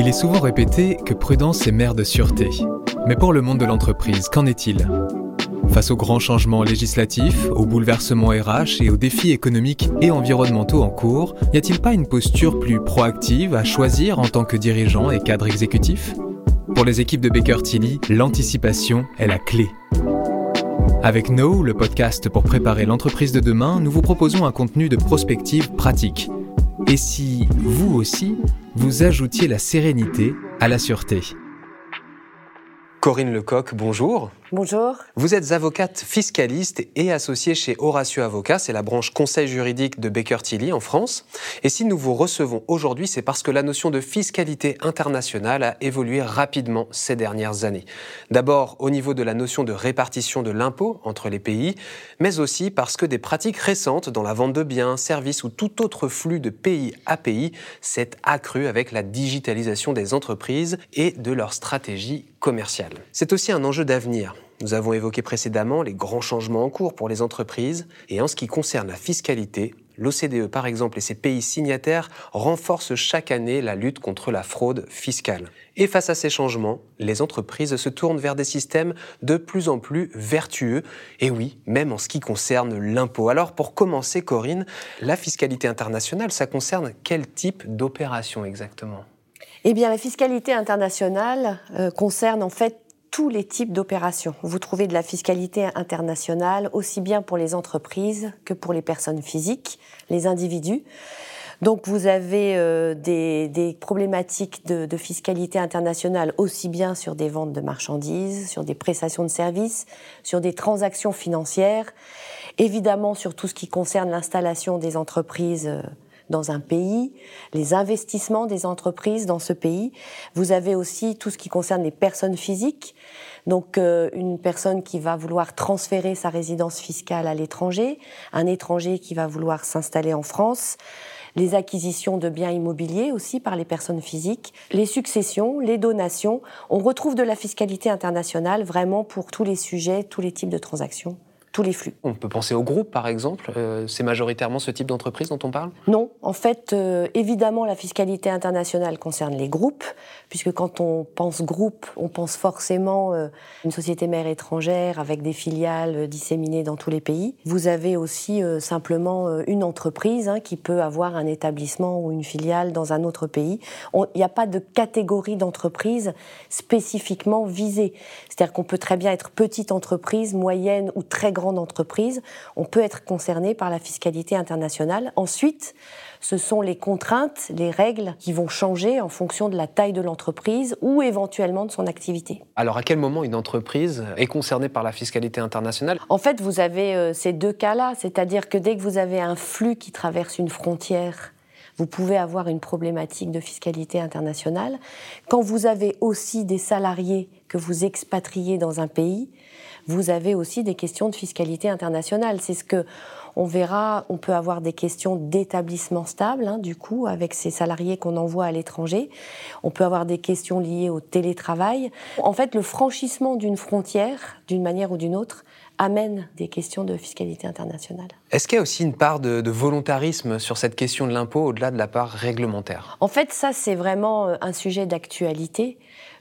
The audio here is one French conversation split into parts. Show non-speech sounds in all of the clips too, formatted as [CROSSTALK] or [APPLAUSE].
Il est souvent répété que prudence est mère de sûreté. Mais pour le monde de l'entreprise, qu'en est-il? Face aux grands changements législatifs, aux bouleversements RH et aux défis économiques et environnementaux en cours, n'y a-t-il pas une posture plus proactive à choisir en tant que dirigeant et cadre exécutif? Pour les équipes de Baker Tilly, l'anticipation est la clé. Avec No, le podcast pour préparer l'entreprise de demain, nous vous proposons un contenu de prospective pratique. Et si, vous aussi, vous ajoutiez la sérénité à la sûreté Corinne Lecoq, bonjour. Bonjour. Vous êtes avocate fiscaliste et associée chez Horatio Avocat, c'est la branche conseil juridique de Baker Tilly en France. Et si nous vous recevons aujourd'hui, c'est parce que la notion de fiscalité internationale a évolué rapidement ces dernières années. D'abord au niveau de la notion de répartition de l'impôt entre les pays, mais aussi parce que des pratiques récentes dans la vente de biens, services ou tout autre flux de pays à pays s'est accrue avec la digitalisation des entreprises et de leur stratégie commerciale. C'est aussi un enjeu d'avenir. Nous avons évoqué précédemment les grands changements en cours pour les entreprises et en ce qui concerne la fiscalité, l'OCDE par exemple et ses pays signataires renforcent chaque année la lutte contre la fraude fiscale. Et face à ces changements, les entreprises se tournent vers des systèmes de plus en plus vertueux, et oui, même en ce qui concerne l'impôt. Alors pour commencer, Corinne, la fiscalité internationale, ça concerne quel type d'opération exactement? Eh bien, la fiscalité internationale euh, concerne en fait tous les types d'opérations. Vous trouvez de la fiscalité internationale aussi bien pour les entreprises que pour les personnes physiques, les individus. Donc vous avez euh, des, problématiques de, fiscalité internationale aussi bien sur des ventes de marchandises, sur des prestations de services, sur des transactions financières, évidemment sur tout ce qui concerne l'installation des entreprises. Euh, dans un pays, les investissements des entreprises dans ce pays. Vous avez aussi tout ce qui concerne les personnes physiques. Donc euh, une personne qui va vouloir transférer sa résidence fiscale à l'étranger, un étranger qui va vouloir s'installer en France, les acquisitions de biens immobiliers aussi par les personnes physiques, les successions, les donations. On retrouve de la fiscalité internationale vraiment pour tous les sujets, tous les types de transactions tous les flux. On peut penser au groupe, par exemple. Euh, c'est majoritairement ce type d'entreprise dont on parle? Non. En fait, euh, évidemment, la fiscalité internationale concerne les groupes, puisque quand on pense groupe, on pense forcément euh, une société mère étrangère avec des filiales disséminées dans tous les pays. Vous avez aussi simplement une entreprise hein, qui peut avoir un établissement ou une filiale dans un autre pays. Il n'y a pas de catégorie d'entreprise spécifiquement visée. C'est-à-dire qu'on peut très bien être petite entreprise, moyenne ou très grande entreprise, on peut être concerné par la fiscalité internationale. Ensuite, ce sont les contraintes, les règles qui vont changer en fonction de la taille de l'entreprise ou éventuellement de son activité. Alors à quel moment une entreprise est concernée par la fiscalité internationale? En fait, vous avez euh, ces deux cas-là, c'est-à-dire que dès que vous avez un flux qui traverse une frontière, vous pouvez avoir une problématique de fiscalité internationale. Quand vous avez aussi des salariés que vous expatriez dans un pays, vous avez aussi des questions de fiscalité internationale. C'est ce que on verra. On peut avoir des questions d'établissement stable, hein, du coup, avec ces salariés qu'on envoie à l'étranger. On peut avoir des questions liées au télétravail. En fait, le franchissement d'une frontière, d'une manière ou d'une autre, amène des questions de fiscalité internationale. Est-ce qu'il y a aussi une part de, de volontarisme sur cette question de l'impôt au-delà de la part réglementaire? En fait, ça, c'est vraiment euh, un sujet d'actualité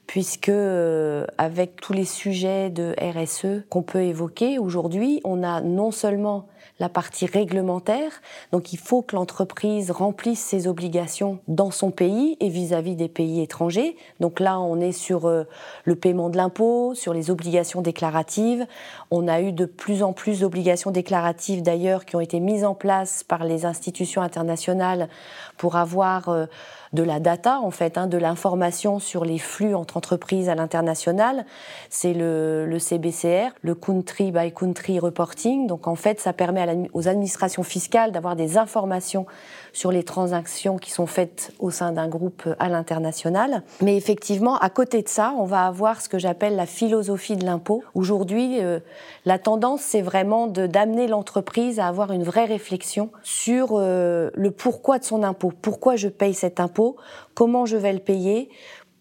puisque euh, avec tous les sujets de RSE qu'on peut évoquer aujourd'hui, on a non seulement la partie réglementaire. Donc il faut que l'entreprise remplisse ses obligations dans son pays et vis-à-vis des pays étrangers. Donc là, on est sur euh, le paiement de l'impôt, sur les obligations déclaratives. On a eu de plus en plus d'obligations déclaratives d'ailleurs qui ont été mises en place par les institutions internationales pour avoir euh, de la data, en fait, hein, de l'information sur les flux entre entreprises à l'international. C'est le, le, CBCR, le Country by Country Reporting. Donc, en fait, ça permet aux administrations fiscales d'avoir des informations sur les transactions qui sont faites au sein d'un groupe à l'international. Mais effectivement, à côté de ça, on va avoir ce que j'appelle la philosophie de l'impôt. Aujourd'hui, euh, la tendance, c'est vraiment d'amener l'entreprise à avoir une vraie réflexion sur euh, le pourquoi de son impôt. Pourquoi je paye cet impôt? Comment je vais le payer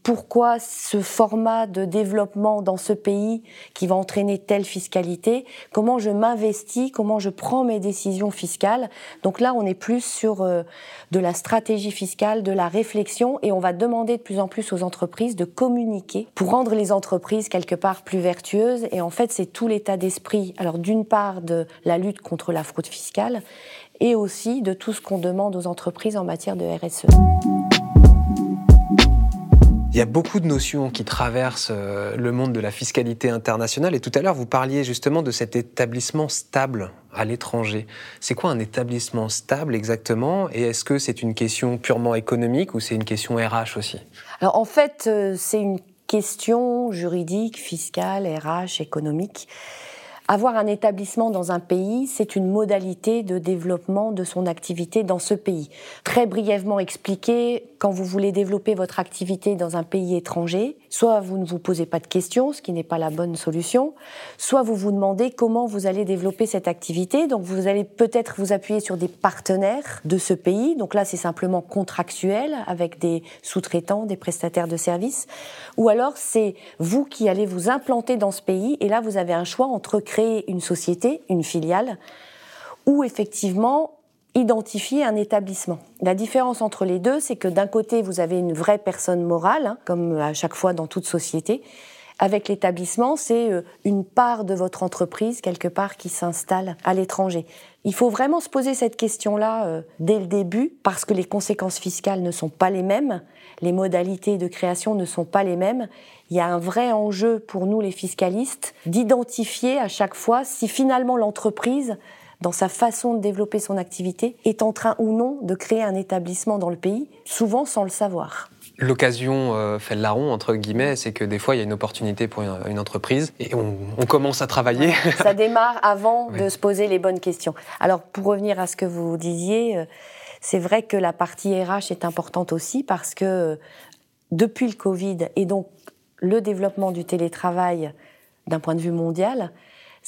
pourquoi ce format de développement dans ce pays qui va entraîner telle fiscalité, comment je m'investis, comment je prends mes décisions fiscales. Donc là, on est plus sur euh, de la stratégie fiscale, de la réflexion, et on va demander de plus en plus aux entreprises de communiquer pour rendre les entreprises quelque part plus vertueuses. Et en fait, c'est tout l'état d'esprit. Alors d'une part de la lutte contre la fraude fiscale, et aussi de tout ce qu'on demande aux entreprises en matière de RSE. Il y a beaucoup de notions qui traversent euh, le monde de la fiscalité internationale et tout à l'heure vous parliez justement de cet établissement stable à l'étranger. C'est quoi un établissement stable exactement? Et est-ce que c'est une question purement économique ou c'est une question RH aussi? Alors en fait euh, c'est une question juridique, fiscale, RH, économique. Avoir un établissement dans un pays, c'est une modalité de développement de son activité dans ce pays. Très brièvement expliqué, quand vous voulez développer votre activité dans un pays étranger, soit vous ne vous posez pas de questions, ce qui n'est pas la bonne solution, soit vous vous demandez comment vous allez développer cette activité. Donc vous allez peut-être vous appuyer sur des partenaires de ce pays. Donc là, c'est simplement contractuel avec des sous-traitants, des prestataires de services. Ou alors c'est vous qui allez vous implanter dans ce pays et là, vous avez un choix entre créer une société, une filiale, ou effectivement identifier un établissement. La différence entre les deux, c'est que d'un côté, vous avez une vraie personne morale, hein, comme à chaque fois dans toute société. Avec l'établissement, c'est euh, une part de votre entreprise, quelque part, qui s'installe à l'étranger. Il faut vraiment se poser cette question-là euh, dès le début, parce que les conséquences fiscales ne sont pas les mêmes, les modalités de création ne sont pas les mêmes, il y a un vrai enjeu pour nous les fiscalistes d'identifier à chaque fois si finalement l'entreprise dans sa façon de développer son activité, est en train ou non de créer un établissement dans le pays, souvent sans le savoir. L'occasion euh, fait le larron, entre guillemets, c'est que des fois, il y a une opportunité pour une, entreprise et on, commence à travailler. Ça démarre avant [LAUGHS] de se poser les bonnes questions. Alors, pour revenir à ce que vous disiez, euh, c'est vrai que la partie RH est importante aussi parce que euh, depuis le Covid et donc le développement du télétravail d'un point de vue mondial,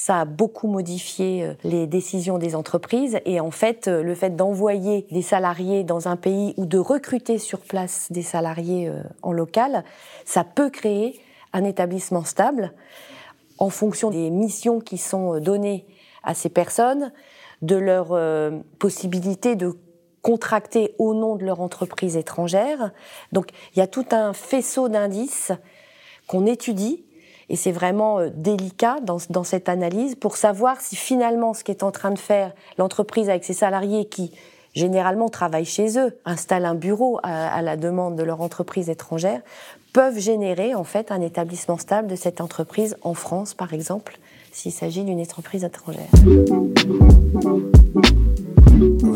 ça a beaucoup modifié euh, les décisions des entreprises et en fait, euh, le fait d'envoyer des salariés dans un pays ou de recruter sur place des salariés euh, en local, ça peut créer un établissement stable en fonction des missions qui sont données à ces personnes, de leur possibilité de contracter au nom de leur entreprise étrangère. Donc il y a tout un faisceau d'indices qu'on étudie et c'est vraiment euh, délicat dans, cette analyse pour savoir si finalement ce qu'est en train de faire l'entreprise avec ses salariés qui généralement travaillent chez eux, installent un bureau à, à, la demande de leur entreprise étrangère, peuvent générer en fait un établissement stable de cette entreprise en France par exemple, s'il s'agit d'une entreprise étrangère.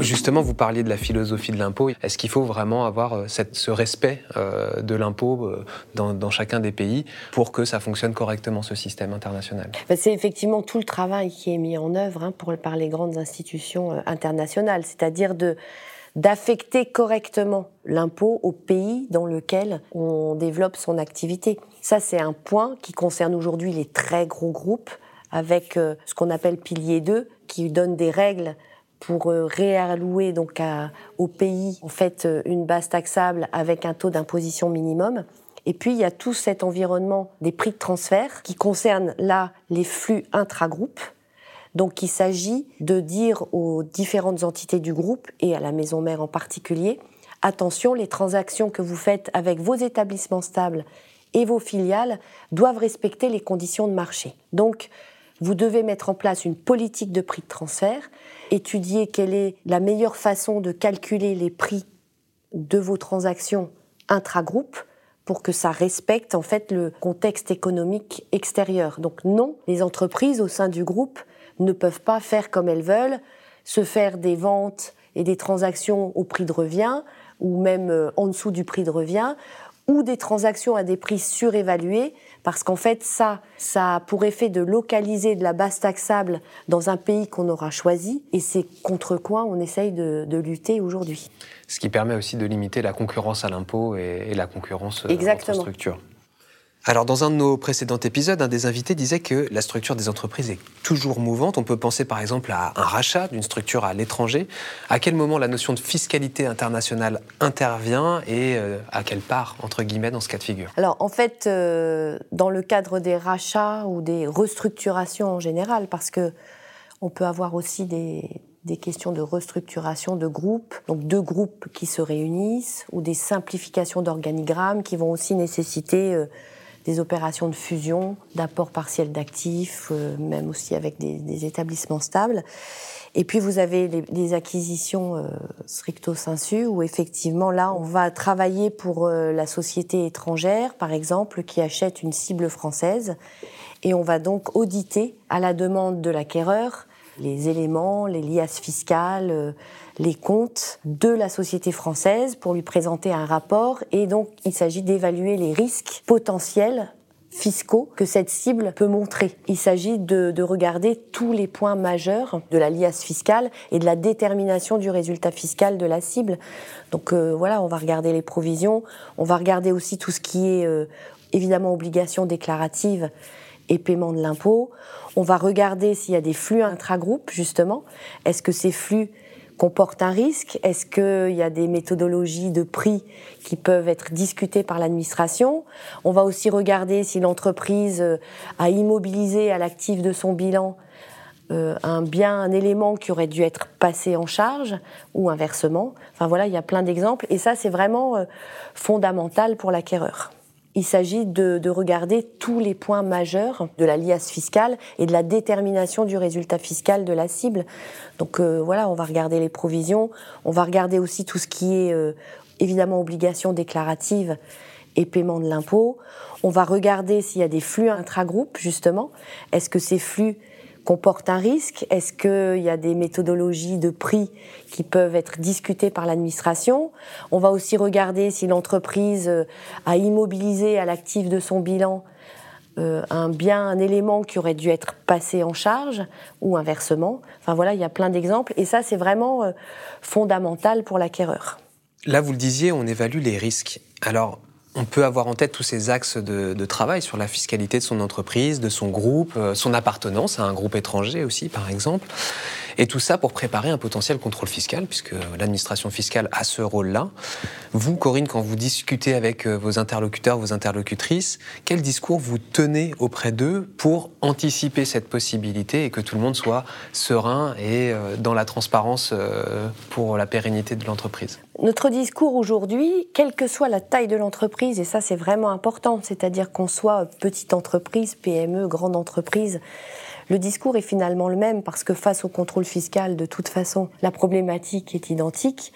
Justement, vous parliez de la philosophie de l'impôt. Est-ce qu'il faut vraiment avoir euh, ce respect euh, de l'impôt euh, dans, chacun des pays pour que ça fonctionne correctement, ce système international? Ben, C'est effectivement tout le travail qui est mis en œuvre hein, par les grandes institutions internationales, c'est-à-dire de d'affecter correctement l'impôt au pays dans lequel on développe son activité. Ça, c'est un point qui concerne aujourd'hui les très gros groupes, avec ce qu'on appelle pilier 2, qui donne des règles pour euh, réallouer donc au pays en fait euh, une base taxable avec un taux d'imposition minimum. Et puis il y a tout cet environnement des prix de transfert qui concerne là les flux intra-groupes. Donc il s'agit de dire aux différentes entités du groupe et à la maison mère en particulier, attention, les transactions que vous faites avec vos établissements stables et vos filiales doivent respecter les conditions de marché. Donc vous devez mettre en place une politique de prix de transfert étudier quelle est la meilleure façon de calculer les prix de vos transactions intra-groupe pour que ça respecte en fait le contexte économique extérieur. Donc non, les entreprises au sein du groupe ne peuvent pas faire comme elles veulent, se faire des ventes et des transactions au prix de revient ou même euh, en dessous du prix de revient ou des transactions à des prix surévalués parce qu'en fait, ça, ça a pour effet de localiser de la base taxable dans un pays qu'on aura choisi, et c'est contre quoi on essaye de, lutter aujourd'hui. Ce qui permet aussi de limiter la concurrence à l'impôt et, la concurrence euh, Exactement. entre structures. Alors, dans un de nos précédents épisodes, un des invités disait que la structure des entreprises est toujours mouvante. On peut penser par exemple à un rachat d'une structure à l'étranger. À quel moment la notion de fiscalité internationale intervient et euh, à quelle part, entre guillemets, dans ce cas de figure? Alors, en fait, euh, dans le cadre des rachats ou des restructurations en général, parce que on peut avoir aussi des, des questions de restructuration de groupes, donc deux groupes qui se réunissent, ou des simplifications d'organigrammes qui vont aussi nécessiter euh, des opérations de fusion, d'apport partiel d'actifs, euh, même aussi avec des, établissements stables. Et puis vous avez les, acquisitions euh, stricto sensu, où effectivement là, on va travailler pour euh, la société étrangère, par exemple, qui achète une cible française, et on va donc auditer à la demande de l'acquéreur les éléments, les liasses fiscales, les comptes de la société française pour lui présenter un rapport et donc il s'agit d'évaluer les risques potentiels fiscaux que cette cible peut montrer. Il s'agit de, regarder tous les points majeurs de la liasse fiscale et de la détermination du résultat fiscal de la cible. Donc euh, voilà, on va regarder les provisions, on va regarder aussi tout ce qui est euh, évidemment obligation déclarative et paiement de l'impôt. On va regarder s'il y a des flux intragroupes, justement. Est-ce que ces flux comporte un risque? Est-ce qu'il y a des méthodologies de prix qui peuvent être discutées par l'administration? On va aussi regarder si l'entreprise euh, a immobilisé à l'actif de son bilan euh, un bien, un élément qui aurait dû être passé en charge ou inversement. Enfin voilà, il y a plein d'exemples et ça c'est vraiment euh, fondamental pour l'acquéreur. Il s'agit de, regarder tous les points majeurs de la liasse fiscale et de la détermination du résultat fiscal de la cible. Donc euh, voilà, on va regarder les provisions, on va regarder aussi tout ce qui est euh, évidemment obligation déclarative et paiement de l'impôt. On va regarder s'il y a des flux intragroupes, justement. Est-ce que ces flux comporte un risque Est-ce qu'il y a des méthodologies de prix qui peuvent être discutées par l'administration? On va aussi regarder si l'entreprise euh, a immobilisé à l'actif de son bilan euh, un bien, un élément qui aurait dû être passé en charge ou inversement. Enfin voilà, il y a plein d'exemples et ça c'est vraiment euh, fondamental pour l'acquéreur. Là, vous le disiez, on évalue les risques. Alors, on peut avoir en tête tous ces axes de, travail sur la fiscalité de son entreprise, de son groupe, euh, son appartenance à un groupe étranger aussi, par exemple. Et tout ça pour préparer un potentiel contrôle fiscal, puisque l'administration fiscale a ce rôle-là. Vous, Corinne, quand vous discutez avec euh, vos interlocuteurs, vos interlocutrices, quel discours vous tenez auprès d'eux pour anticiper cette possibilité et que tout le monde soit serein et euh, dans la transparence euh, pour la pérennité de l'entreprise? Notre discours aujourd'hui, quelle que soit la taille de l'entreprise, et ça c'est vraiment important, c'est-à-dire qu'on soit petite entreprise, PME, grande entreprise, le discours est finalement le même parce que face au contrôle fiscal, de toute façon, la problématique est identique.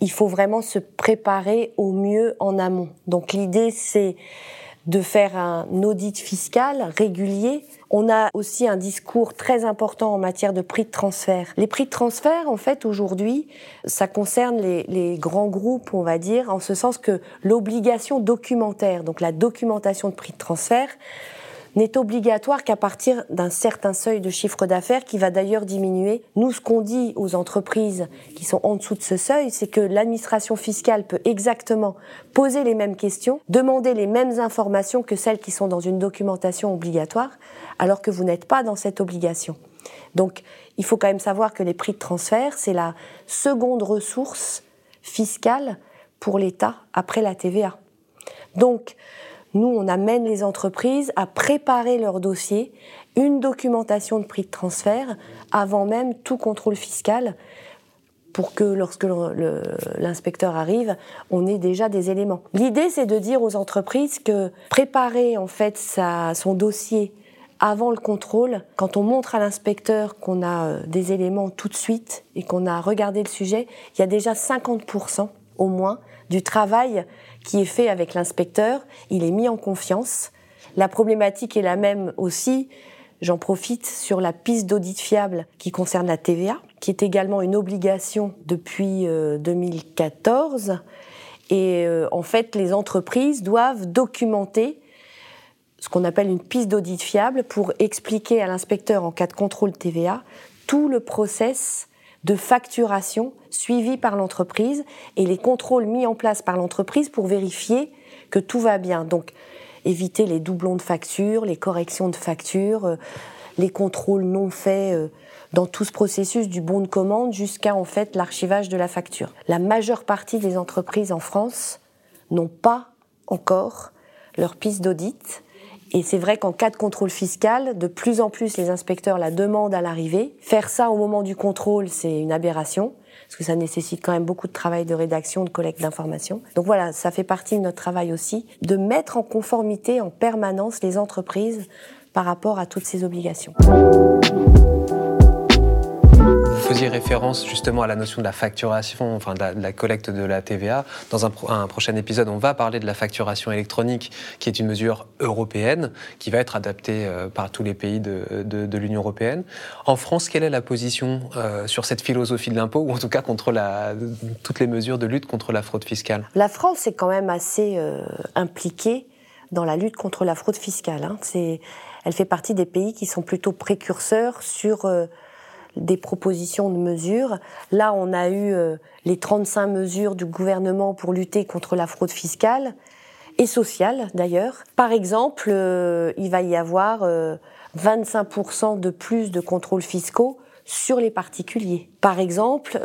Il faut vraiment se préparer au mieux en amont. Donc l'idée, c'est de faire un audit fiscal régulier. On a aussi un discours très important en matière de prix de transfert. Les prix de transfert, en fait, aujourd'hui, ça concerne les, grands groupes, on va dire, en ce sens que l'obligation documentaire, donc la documentation de prix de transfert, n'est obligatoire qu'à partir d'un certain seuil de chiffre d'affaires qui va d'ailleurs diminuer. Nous, ce qu'on dit aux entreprises qui sont en dessous de ce seuil, c'est que l'administration fiscale peut exactement poser les mêmes questions, demander les mêmes informations que celles qui sont dans une documentation obligatoire, alors que vous n'êtes pas dans cette obligation. Donc, il faut quand même savoir que les prix de transfert, c'est la seconde ressource fiscale pour l'État après la TVA. Donc, nous, on amène les entreprises à préparer leur dossier, une documentation de prix de transfert, avant même tout contrôle fiscal, pour que lorsque l'inspecteur arrive, on ait déjà des éléments. L'idée, c'est de dire aux entreprises que préparer en fait son dossier avant le contrôle, quand on montre à l'inspecteur qu'on a euh, des éléments tout de suite et qu'on a regardé le sujet, il y a déjà 50% au moins du travail qui est fait avec l'inspecteur, il est mis en confiance. La problématique est la même aussi, j'en profite, sur la piste d'audit fiable qui concerne la TVA, qui est également une obligation depuis 2014. Euh, Et euh, en fait, les entreprises doivent documenter ce qu'on appelle une piste d'audit fiable pour expliquer à l'inspecteur en cas de contrôle TVA tout le process de facturation suivis par l'entreprise et les contrôles mis en place par l'entreprise pour vérifier que tout va bien. Donc, éviter les doublons de factures, les corrections de factures, euh, les contrôles non faits euh, dans tout ce processus du bon de commande jusqu'à en fait l'archivage de la facture. La majeure partie des entreprises en France n'ont pas encore leur piste d'audit. Et c'est vrai qu'en cas de contrôle fiscal, de plus en plus les inspecteurs la demandent à l'arrivée. Faire ça au moment du contrôle, c'est une aberration parce que ça nécessite quand même beaucoup de travail de rédaction, de collecte d'informations. Donc voilà, ça fait partie de notre travail aussi, de mettre en conformité en permanence les entreprises par rapport à toutes ces obligations référence justement à la notion de la facturation, enfin de la, collecte de la TVA. Dans un, prochain épisode, on va parler de la facturation électronique, qui est une mesure européenne, qui va être adaptée euh, par tous les pays de, l'Union européenne. En France, quelle est la position euh, sur cette philosophie de l'impôt, ou en tout cas contre toutes les mesures de lutte contre la fraude fiscale? La France est quand même assez euh, impliquée dans la lutte contre la fraude fiscale. Hein. Elle fait partie des pays qui sont plutôt précurseurs sur des propositions de mesures. Là, on a eu euh, les 35 mesures du gouvernement pour lutter contre la fraude fiscale et sociale d'ailleurs. Par exemple, euh, il va y avoir 25% euh, de plus de contrôles fiscaux sur les particuliers. Par exemple,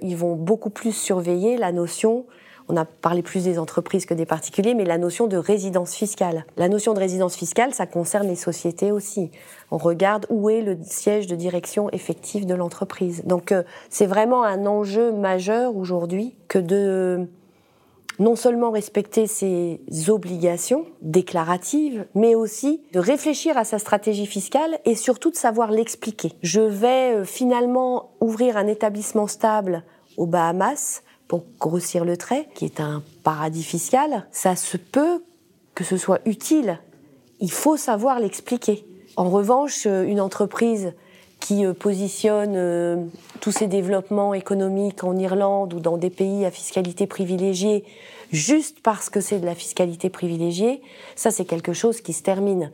ils vont beaucoup plus surveiller la notion on a parlé plus des entreprises que des particuliers, mais la notion de résidence fiscale. La notion de résidence fiscale, ça concerne les sociétés aussi. On regarde où est le siège de direction effectif de l'entreprise. Donc euh, c'est vraiment un enjeu majeur aujourd'hui que de non seulement respecter ses obligations déclaratives, mais aussi de réfléchir à sa stratégie fiscale et surtout de savoir l'expliquer. Je vais euh, finalement ouvrir un établissement stable aux Bahamas pour grossir le trait, qui est un paradis fiscal, ça se peut que ce soit utile. Il faut savoir l'expliquer. En revanche, euh, une entreprise qui euh, positionne euh, tous ses développements économiques en Irlande ou dans des pays à fiscalité privilégiée juste parce que c'est de la fiscalité privilégiée, ça c'est quelque chose qui se termine.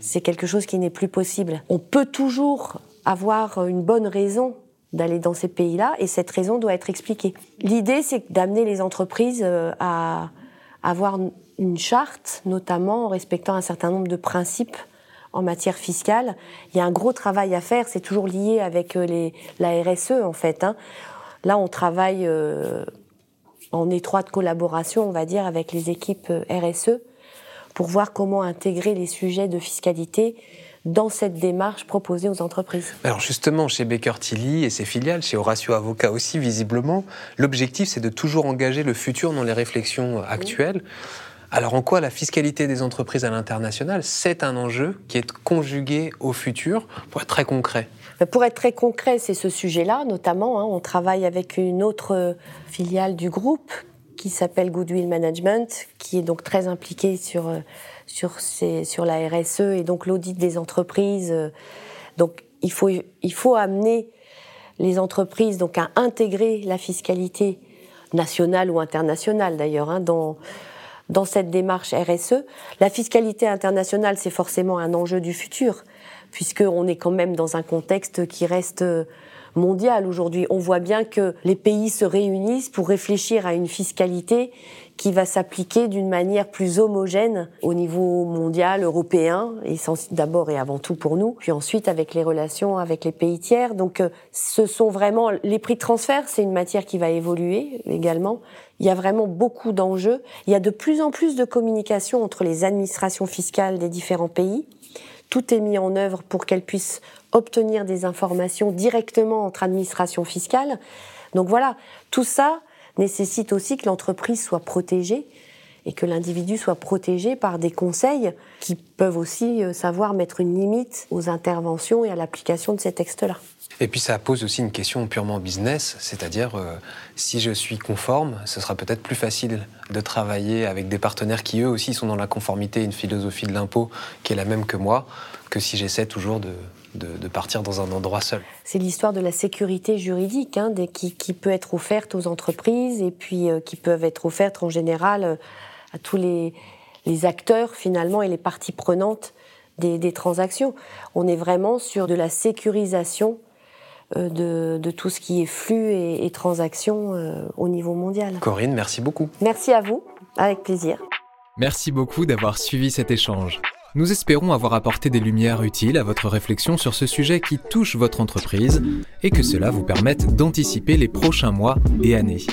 C'est quelque chose qui n'est plus possible. On peut toujours avoir une bonne raison d'aller dans ces pays-là et cette raison doit être expliquée. L'idée, c'est d'amener les entreprises euh, à avoir une charte, notamment en respectant un certain nombre de principes en matière fiscale. Il y a un gros travail à faire, c'est toujours lié avec euh, les, la RSE en fait. Hein. Là, on travaille euh, en étroite collaboration, on va dire, avec les équipes RSE pour voir comment intégrer les sujets de fiscalité dans cette démarche proposée aux entreprises. Alors justement, chez Baker Tilly et ses filiales, chez Horatio Avocat aussi visiblement, l'objectif c'est de toujours engager le futur dans les réflexions actuelles. Alors en quoi la fiscalité des entreprises à l'international, c'est un enjeu qui est conjugué au futur, pour être très concret? Pour être très concret, c'est ce sujet-là, notamment. Hein. on travaille avec une autre filiale du groupe qui s'appelle Goodwill Management, qui est donc très impliquée sur euh, sur, la RSE et donc l'audit des entreprises. Donc il faut, il faut amener les entreprises donc à intégrer la fiscalité nationale ou internationale d'ailleurs hein, dans, dans cette démarche RSE. La fiscalité internationale, c'est forcément un enjeu du futur, puisqu'on est quand même dans un contexte qui reste mondial aujourd'hui. On voit bien que les pays se réunissent pour réfléchir à une fiscalité qui va s'appliquer d'une manière plus homogène au niveau mondial, européen, et d'abord et avant tout pour nous, puis ensuite avec les relations avec les pays tiers. Donc euh, ce sont vraiment les prix de transfert, c'est une matière qui va évoluer également. Il y a vraiment beaucoup d'enjeux. Il y a de plus en plus de communication entre les administrations fiscales des différents pays. Tout est mis en œuvre pour qu'elles puissent obtenir des informations directement entre administrations fiscales. Donc voilà, tout ça, nécessite aussi que l'entreprise soit protégée et que l'individu soit protégé par des conseils qui peuvent aussi euh, savoir mettre une limite aux interventions et à l'application de ces textes-là. Et puis ça pose aussi une question purement business, c'est-à-dire euh, si je suis conforme, ce sera peut-être plus facile de travailler avec des partenaires qui eux aussi sont dans la conformité, une philosophie de l'impôt qui est la même que moi, que si j'essaie toujours de, de, partir dans un endroit seul. C'est l'histoire de la sécurité juridique hein, qui, peut être offerte aux entreprises et puis euh, qui peuvent être offertes en général euh, à tous les, acteurs finalement et les parties prenantes des, transactions. On est vraiment sur de la sécurisation euh, de, tout ce qui est flux et, et transactions au niveau mondial. Corinne, merci beaucoup. Merci à vous, avec plaisir. Merci beaucoup d'avoir suivi cet échange. Nous espérons avoir apporté des lumières utiles à votre réflexion sur ce sujet qui touche votre entreprise et que cela vous permette d'anticiper les prochains mois et années.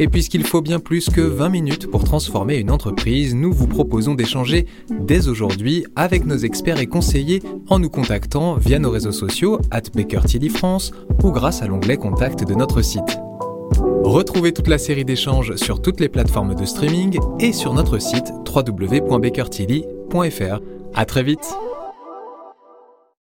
Et puisqu'il faut bien plus que 20 minutes pour transformer une entreprise, nous vous proposons d'échanger dès aujourd'hui avec nos experts et conseillers en nous contactant via nos réseaux sociaux at France ou grâce à l'onglet Contact de notre site. Retrouvez toute la série d'échanges sur toutes les plateformes de streaming et sur notre site www.bakertilly.fr. À très vite!